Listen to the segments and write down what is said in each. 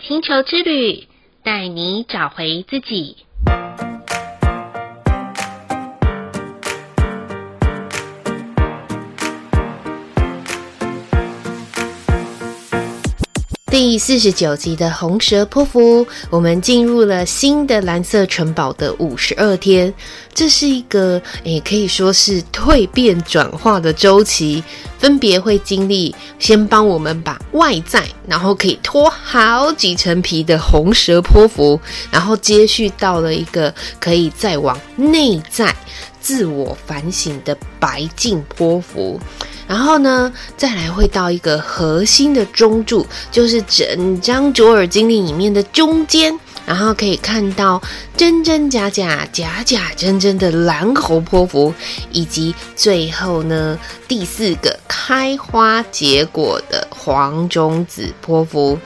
星球之旅，带你找回自己。第四十九集的红蛇波符，我们进入了新的蓝色城堡的五十二天。这是一个诶，可以说是蜕变转化的周期，分别会经历先帮我们把外在，然后可以脱好几层皮的红蛇波符，然后接续到了一个可以再往内在自我反省的白净波符。然后呢，再来会到一个核心的中柱，就是整张卓尔金历里面的中间，然后可以看到真真假假、假假真真的蓝猴波符，以及最后呢，第四个开花结果的黄种子波符。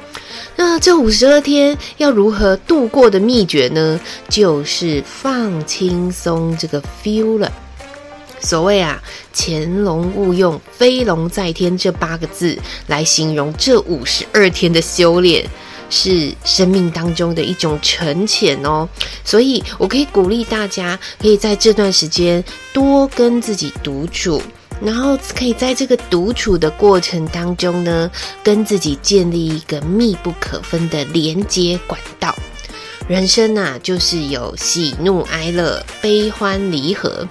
那这五十二天要如何度过的秘诀呢？就是放轻松这个 feel 了。所谓啊，潜龙勿用，飞龙在天这八个字来形容这五十二天的修炼，是生命当中的一种沉潜哦。所以我可以鼓励大家，可以在这段时间多跟自己独处，然后可以在这个独处的过程当中呢，跟自己建立一个密不可分的连接管道。人生啊，就是有喜怒哀乐、悲欢离合。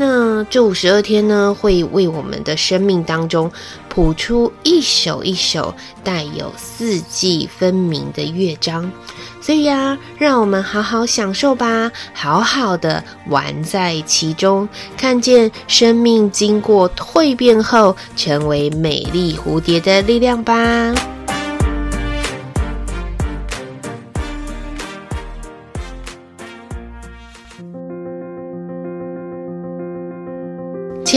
那这五十二天呢，会为我们的生命当中谱出一首一首带有四季分明的乐章，所以呀，让我们好好享受吧，好好的玩在其中，看见生命经过蜕变后成为美丽蝴蝶的力量吧。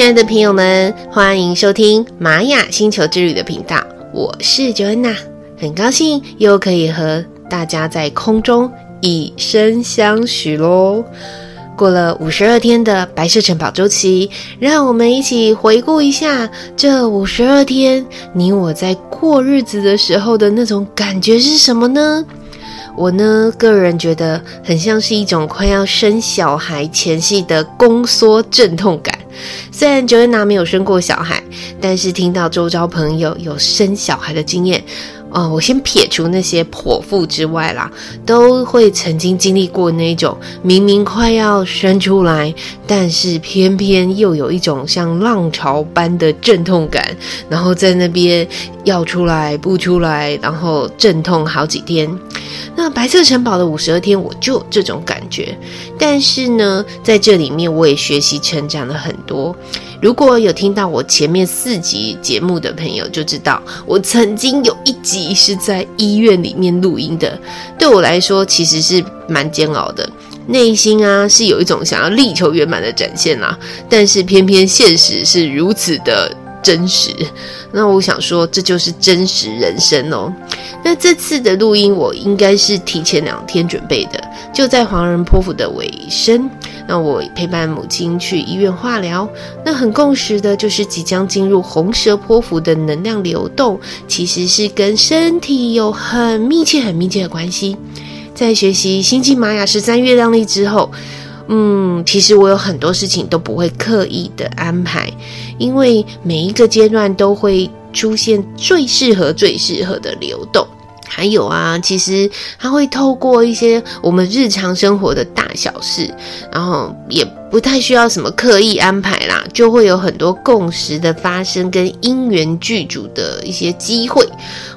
亲爱的朋友们，欢迎收听玛雅星球之旅的频道，我是 Joanna，很高兴又可以和大家在空中以身相许喽。过了五十二天的白色城堡周期，让我们一起回顾一下这五十二天，你我在过日子的时候的那种感觉是什么呢？我呢，个人觉得很像是一种快要生小孩前夕的宫缩阵痛感。虽然 Joanna 没有生过小孩，但是听到周遭朋友有生小孩的经验，哦，我先撇除那些剖腹之外啦，都会曾经经历过那种明明快要生出来，但是偏偏又有一种像浪潮般的阵痛感，然后在那边要出来不出来，然后阵痛好几天。那白色城堡的五十二天，我就这种感觉。但是呢，在这里面我也学习成长了很多。如果有听到我前面四集节目的朋友，就知道我曾经有一集是在医院里面录音的。对我来说，其实是蛮煎熬的，内心啊是有一种想要力求圆满的展现啦。但是偏偏现实是如此的真实。那我想说，这就是真实人生哦。那这次的录音，我应该是提前两天准备的，就在黄人波符的尾声。那我陪伴母亲去医院化疗，那很共识的就是即将进入红蛇波符的能量流动，其实是跟身体有很密切、很密切的关系。在学习星际玛雅十三月亮历之后，嗯，其实我有很多事情都不会刻意的安排，因为每一个阶段都会出现最适合、最适合的流动。还有啊，其实它会透过一些我们日常生活的大小事，然后也不太需要什么刻意安排啦，就会有很多共识的发生跟因缘具足的一些机会。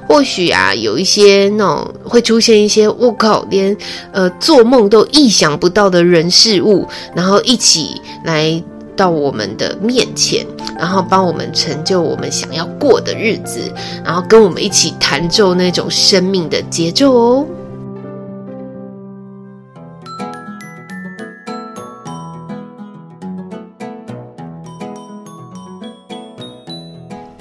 或许啊，有一些那种会出现一些我靠，连呃做梦都意想不到的人事物，然后一起来。到我们的面前，然后帮我们成就我们想要过的日子，然后跟我们一起弹奏那种生命的节奏哦。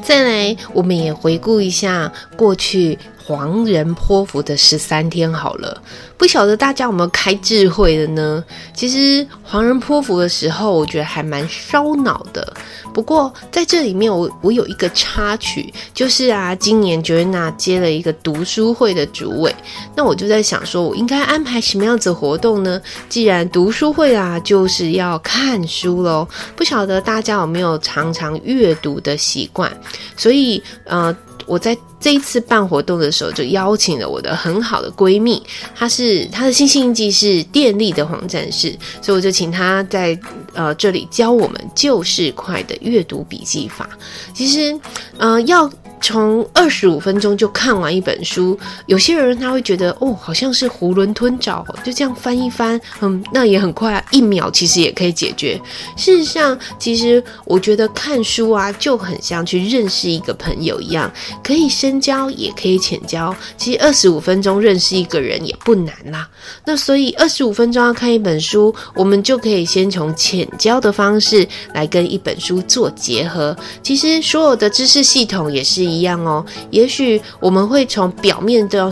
再来，我们也回顾一下过去。黄人波符的十三天好了，不晓得大家有没有开智慧的呢？其实黄人波符的时候，我觉得还蛮烧脑的。不过在这里面我，我我有一个插曲，就是啊，今年 Joanna 接了一个读书会的主委，那我就在想说，我应该安排什么样子活动呢？既然读书会啊，就是要看书喽。不晓得大家有没有常常阅读的习惯？所以呃。我在这一次办活动的时候，就邀请了我的很好的闺蜜，她是她的星星印记是电力的黄战士，所以我就请她在呃这里教我们旧市快的阅读笔记法。其实，呃，要。从二十五分钟就看完一本书，有些人他会觉得哦，好像是囫囵吞枣，就这样翻一翻，嗯，那也很快啊，一秒其实也可以解决。事实上，其实我觉得看书啊，就很像去认识一个朋友一样，可以深交，也可以浅交。其实二十五分钟认识一个人也不难啦。那所以二十五分钟要看一本书，我们就可以先从浅交的方式来跟一本书做结合。其实所有的知识系统也是。一样哦，也许我们会从表面的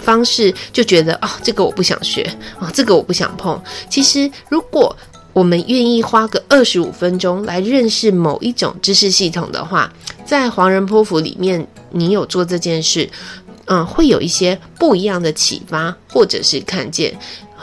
方式就觉得哦，这个我不想学啊，哦，这个我不想碰。其实，如果我们愿意花个二十五分钟来认识某一种知识系统的话，在黄人波符里面，你有做这件事，嗯，会有一些不一样的启发，或者是看见。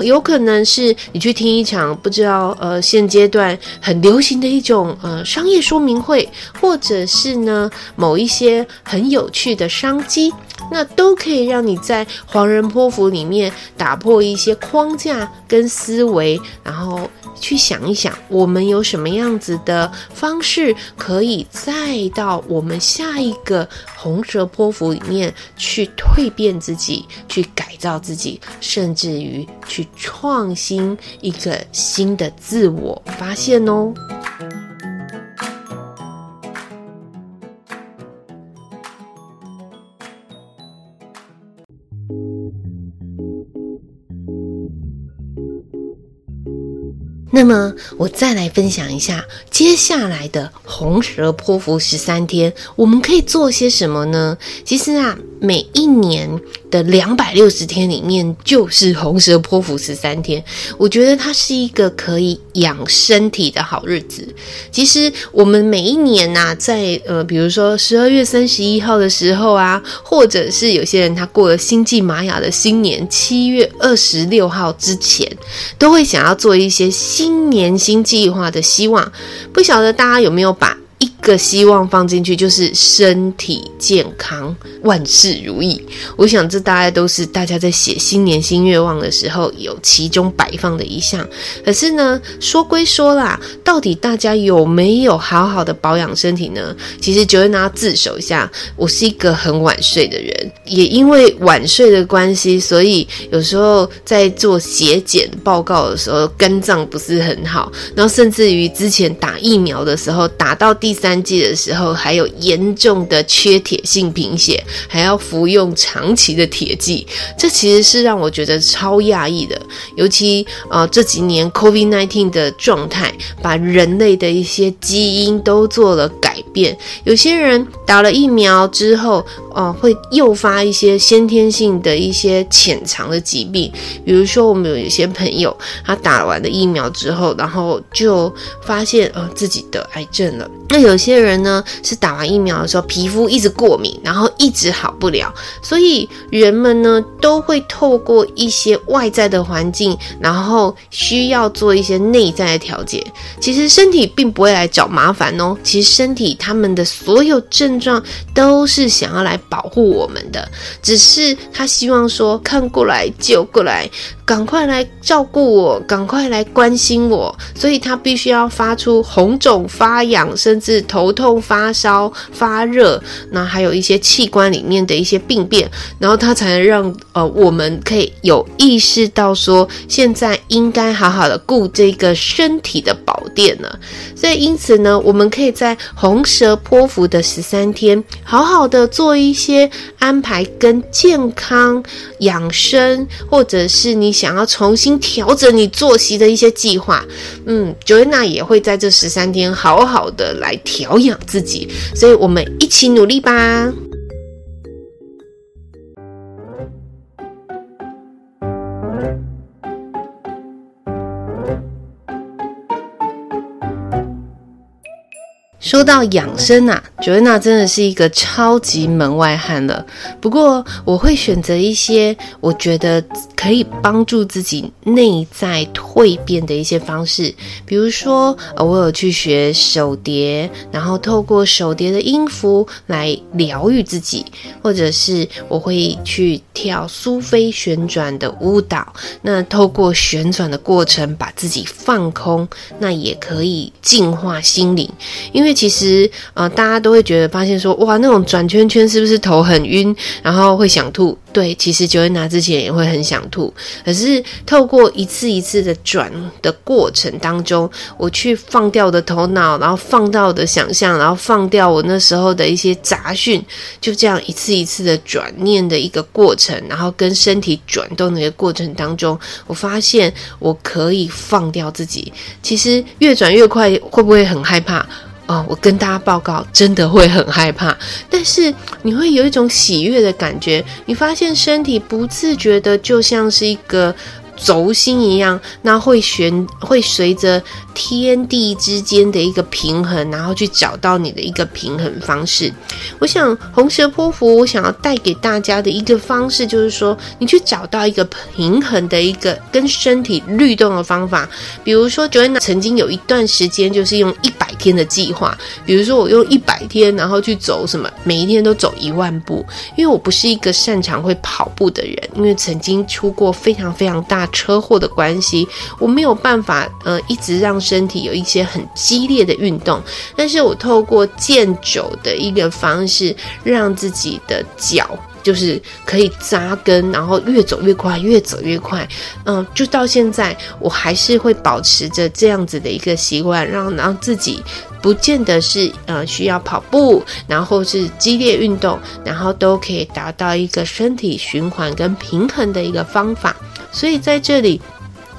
有可能是你去听一场不知道呃现阶段很流行的一种呃商业说明会，或者是呢某一些很有趣的商机，那都可以让你在黄人波符里面打破一些框架跟思维，然后。去想一想，我们有什么样子的方式，可以再到我们下一个红蛇波符里面去蜕变自己，去改造自己，甚至于去创新一个新的自我发现哦。么，我再来分享一下接下来的红蛇波符十三天，我们可以做些什么呢？其实啊，每一年的两百六十天里面，就是红蛇波符十三天。我觉得它是一个可以养身体的好日子。其实我们每一年呐、在呃，比如说十二月三十一号的时候啊，或者是有些人他过了星际玛雅的新年七月二十六号之前，都会想要做一些。新年新计划的希望，不晓得大家有没有把一个希望放进去，就是身体健康、万事如意。我想这大概都是大家在写新年新愿望的时候有其中摆放的一项。可是呢，说归说啦，到底大家有没有好好的保养身体呢？其实九月拿自首一下，我是一个很晚睡的人，也因为晚睡的关系，所以有时候在做血检报告的时候，肝脏不是很好，然后甚至于之前打疫苗的时候，打到第三三剂的时候，还有严重的缺铁性贫血，还要服用长期的铁剂，这其实是让我觉得超讶异的。尤其呃这几年 COVID-19 的状态，把人类的一些基因都做了改变。有些人打了疫苗之后，呃，会诱发一些先天性的一些潜藏的疾病，比如说我们有一些朋友，他打完了疫苗之后，然后就发现呃自己得癌症了。那有些人呢，是打完疫苗的时候皮肤一直过敏，然后一直好不了，所以人们呢都会透过一些外在的环境，然后需要做一些内在的调节。其实身体并不会来找麻烦哦，其实身体他们的所有症状都是想要来保护我们的，只是他希望说看过来就过来。赶快来照顾我，赶快来关心我，所以他必须要发出红肿、发痒，甚至头痛、发烧、发热，那还有一些器官里面的一些病变，然后他才能让呃我们可以有意识到说，现在应该好好的顾这个身体的保变了。所以因此呢，我们可以在红蛇波符的十三天，好好的做一些安排，跟健康养生，或者是你。想要重新调整你作息的一些计划，嗯，Joanna 也会在这十三天好好的来调养自己，所以我们一起努力吧。说到养生啊，Joanna 真的是一个超级门外汉了。不过我会选择一些我觉得可以帮助自己内在蜕变的一些方式，比如说，呃，我有去学手碟，然后透过手碟的音符来疗愈自己，或者是我会去跳苏菲旋转的舞蹈，那透过旋转的过程把自己放空，那也可以净化心灵，因为。因为其实，呃，大家都会觉得发现说，哇，那种转圈圈是不是头很晕，然后会想吐？对，其实九月拿之前也会很想吐，可是透过一次一次的转的过程当中，我去放掉我的头脑，然后放掉我的想象，然后放掉我那时候的一些杂讯，就这样一次一次的转念的一个过程，然后跟身体转动的一个过程当中，我发现我可以放掉自己。其实越转越快，会不会很害怕？哦，我跟大家报告，真的会很害怕，但是你会有一种喜悦的感觉，你发现身体不自觉的就像是一个。轴心一样，那会旋，会随着天地之间的一个平衡，然后去找到你的一个平衡方式。我想红蛇波符，我想要带给大家的一个方式，就是说，你去找到一个平衡的一个跟身体律动的方法。比如说，Joanna 曾经有一段时间就是用一百天的计划，比如说我用一百天，然后去走什么，每一天都走一万步，因为我不是一个擅长会跑步的人，因为曾经出过非常非常大车祸的关系，我没有办法呃一直让身体有一些很激烈的运动，但是我透过健走的一个方式，让自己的脚就是可以扎根，然后越走越快，越走越快，嗯、就到现在我还是会保持着这样子的一个习惯，让让自己不见得是呃需要跑步，然后是激烈运动，然后都可以达到一个身体循环跟平衡的一个方法。所以在这里，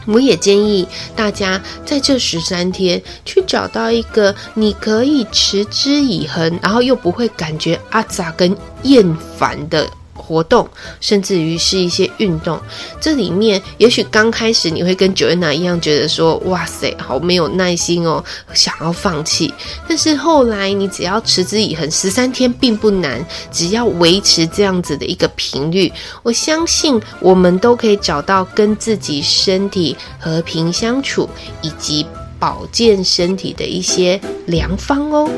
我也建议大家在这十三天去找到一个你可以持之以恒，然后又不会感觉阿杂跟厌烦的。活动，甚至于是一些运动，这里面也许刚开始你会跟 Joanna 一样，觉得说哇塞，好没有耐心哦，想要放弃。但是后来你只要持之以恒，十三天并不难，只要维持这样子的一个频率，我相信我们都可以找到跟自己身体和平相处，以及保健身体的一些良方哦。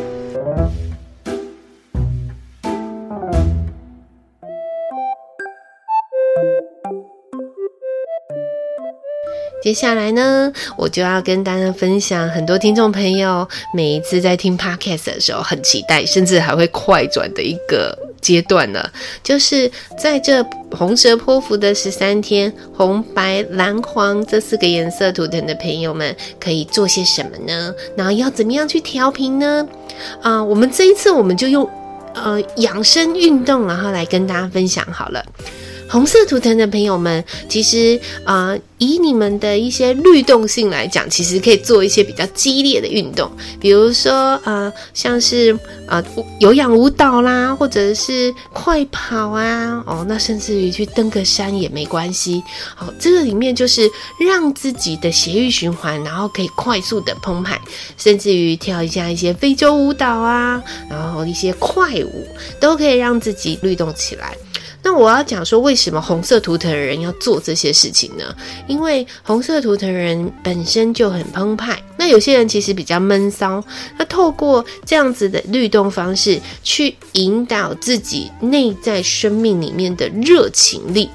接下来呢，我就要跟大家分享很多听众朋友每一次在听 Podcast 的时候很期待，甚至还会快转的一个阶段呢，就是在这红蛇波符的十三天，红、白、蓝、黄这四个颜色图腾的朋友们可以做些什么呢？然后要怎么样去调频呢？啊、我们这一次我们就用呃养生运动，然后来跟大家分享好了。红色图腾的朋友们，其实啊、呃，以你们的一些律动性来讲，其实可以做一些比较激烈的运动，比如说呃，像是呃有氧舞蹈啦，或者是快跑啊，哦，那甚至于去登个山也没关系。好，这个里面就是让自己的血液循环，然后可以快速的澎湃，甚至于跳一下一些非洲舞蹈啊，然后一些快舞，都可以让自己律动起来。那我要讲说，为什么红色图腾人要做这些事情呢？因为红色图腾人本身就很澎湃，那有些人其实比较闷骚，那透过这样子的律动方式，去引导自己内在生命里面的热情力，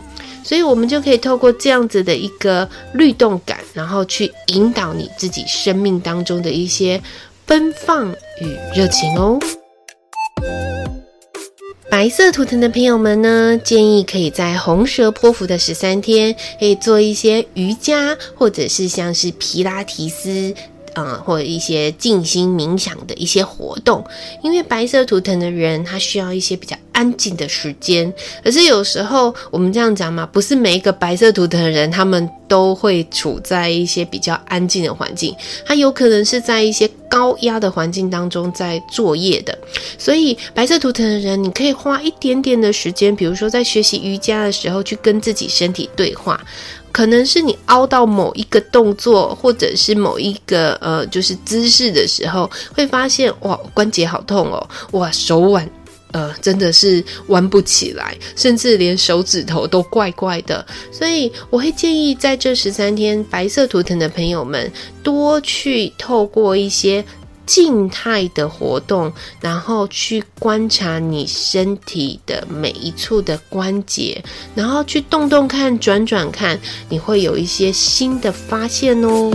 所以我们就可以透过这样子的一个律动感，然后去引导你自己生命当中的一些奔放与热情哦。白色图腾的朋友们呢，建议可以在红蛇波符的十三天，可以做一些瑜伽，或者是像是皮拉提斯，嗯，或者一些静心冥想的一些活动。因为白色图腾的人，他需要一些比较安静的时间。可是有时候我们这样讲嘛，不是每一个白色图腾的人，他们都会处在一些比较安静的环境。他有可能是在一些高压的环境当中在作业的。所以白色图腾的人，你可以花一点点的时间，比如说在学习瑜伽的时候，去跟自己身体对话。可能是你凹到某一个动作，或者是某一个呃，就是姿势的时候，会发现哇，关节好痛哦，哇，手腕。呃，真的是弯不起来，甚至连手指头都怪怪的。所以我会建议在这十三天白色图腾的朋友们，多去透过一些静态的活动，然后去观察你身体的每一处的关节，然后去动动看、转转看，你会有一些新的发现哦。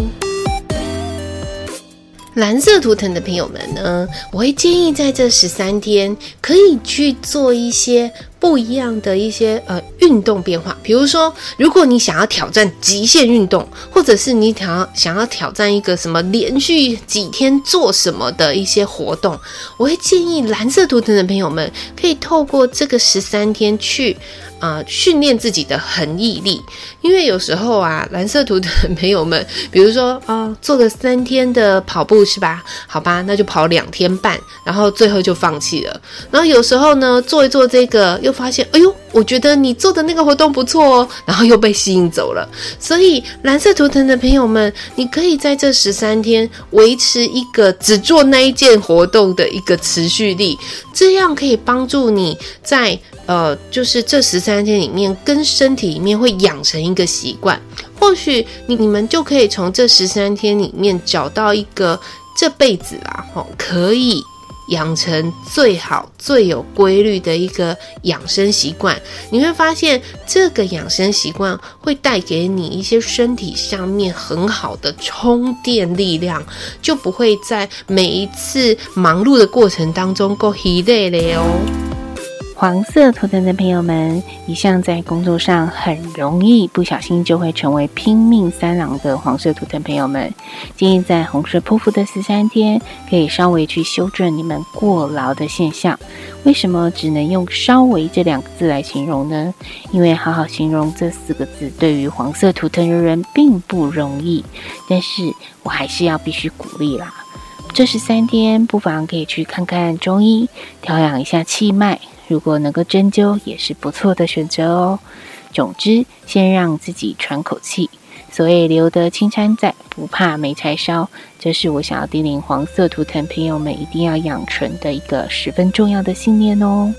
蓝色图腾的朋友们呢，我会建议在这十三天可以去做一些不一样的一些呃运动变化。比如说，如果你想要挑战极限运动，或者是你想要想要挑战一个什么连续几天做什么的一些活动，我会建议蓝色图腾的朋友们可以透过这个十三天去。啊、呃，训练自己的恒毅力，因为有时候啊，蓝色图的朋友们，比如说啊、做个三天的跑步是吧？好吧，那就跑两天半，然后最后就放弃了。然后有时候呢，做一做这个，又发现，哎呦，我觉得你做的那个活动不错哦，然后又被吸引走了。所以蓝色图腾的朋友们，你可以在这十三天维持一个只做那一件活动的一个持续力，这样可以帮助你在。呃，就是这十三天里面，跟身体里面会养成一个习惯。或许你你们就可以从这十三天里面找到一个这辈子啊，吼，可以养成最好最有规律的一个养生习惯。你会发现，这个养生习惯会带给你一些身体上面很好的充电力量，就不会在每一次忙碌的过程当中够疲累了哦。黄色图腾的朋友们，一向在工作上很容易不小心就会成为拼命三郎的黄色图腾朋友们，建议在红色波符的十三天，可以稍微去修正你们过劳的现象。为什么只能用“稍微”这两个字来形容呢？因为好好形容这四个字，对于黄色图腾的人并不容易。但是我还是要必须鼓励啦，这十三天不妨可以去看看中医，调养一下气脉。如果能够针灸，也是不错的选择哦。总之，先让自己喘口气。所谓留得青山在，不怕没柴烧。这是我想要叮咛黄色图腾朋友们一定要养成的一个十分重要的信念哦。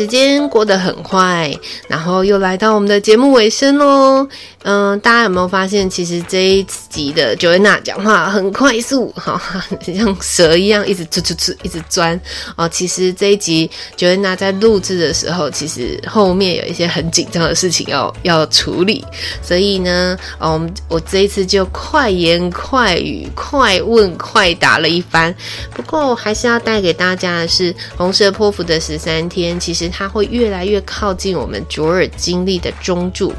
时间过得很快，然后又来到我们的节目尾声喽。嗯，大家有没有发现，其实这一集的 Joanna 讲话很快速，哈，像蛇一样一直呲呲呲，一直钻哦。其实这一集 Joanna 在录制的时候，其实后面有一些很紧张的事情要要处理，所以呢，哦，我这一次就快言快语、快问快答了一番。不过，还是要带给大家的是红色波符的十三天，其实它会越来越靠近我们卓尔经历的中柱。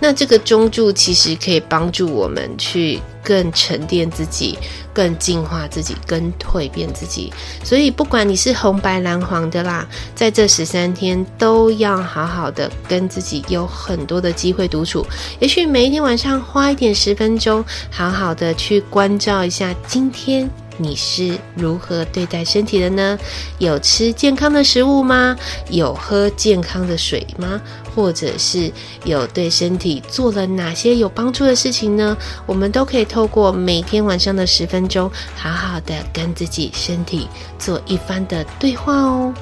那这个中柱其实可以帮助我们去更沉淀自己、更净化自己、更蜕变自己。所以，不管你是红白蓝黄的啦，在这十三天都要好好的跟自己有很多的机会独处。也许每一天晚上花一点十分钟，好好的去关照一下今天。你是如何对待身体的呢？有吃健康的食物吗？有喝健康的水吗？或者是有对身体做了哪些有帮助的事情呢？我们都可以透过每天晚上的十分钟，好好的跟自己身体做一番的对话哦。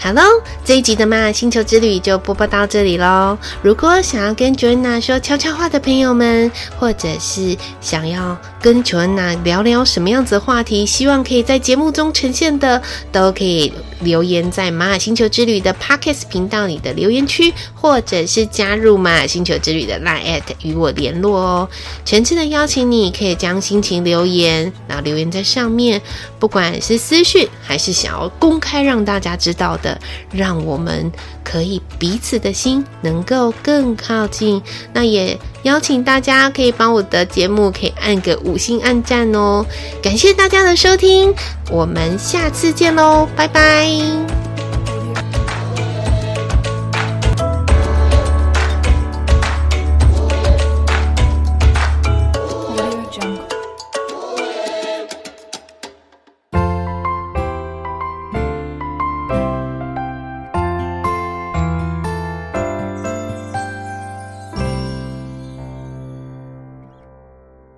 好喽，这一集的嘛星球之旅就播报到这里喽。如果想要跟 Joanna 说悄悄话的朋友们，或者是想要跟 Joanna 聊聊什么样子的话题，希望可以在节目中呈现的，都可以留言在玛雅星球之旅的 Podcast 频道里的留言区，或者是加入玛雅星球之旅的 Line@ at 与我联络哦。诚挚的邀请你，可以将心情留言，然后留言在上面，不管是私讯还是想要公开让大家知道的。让我们可以彼此的心能够更靠近。那也邀请大家可以帮我的节目可以按个五星暗赞哦。感谢大家的收听，我们下次见喽，拜拜。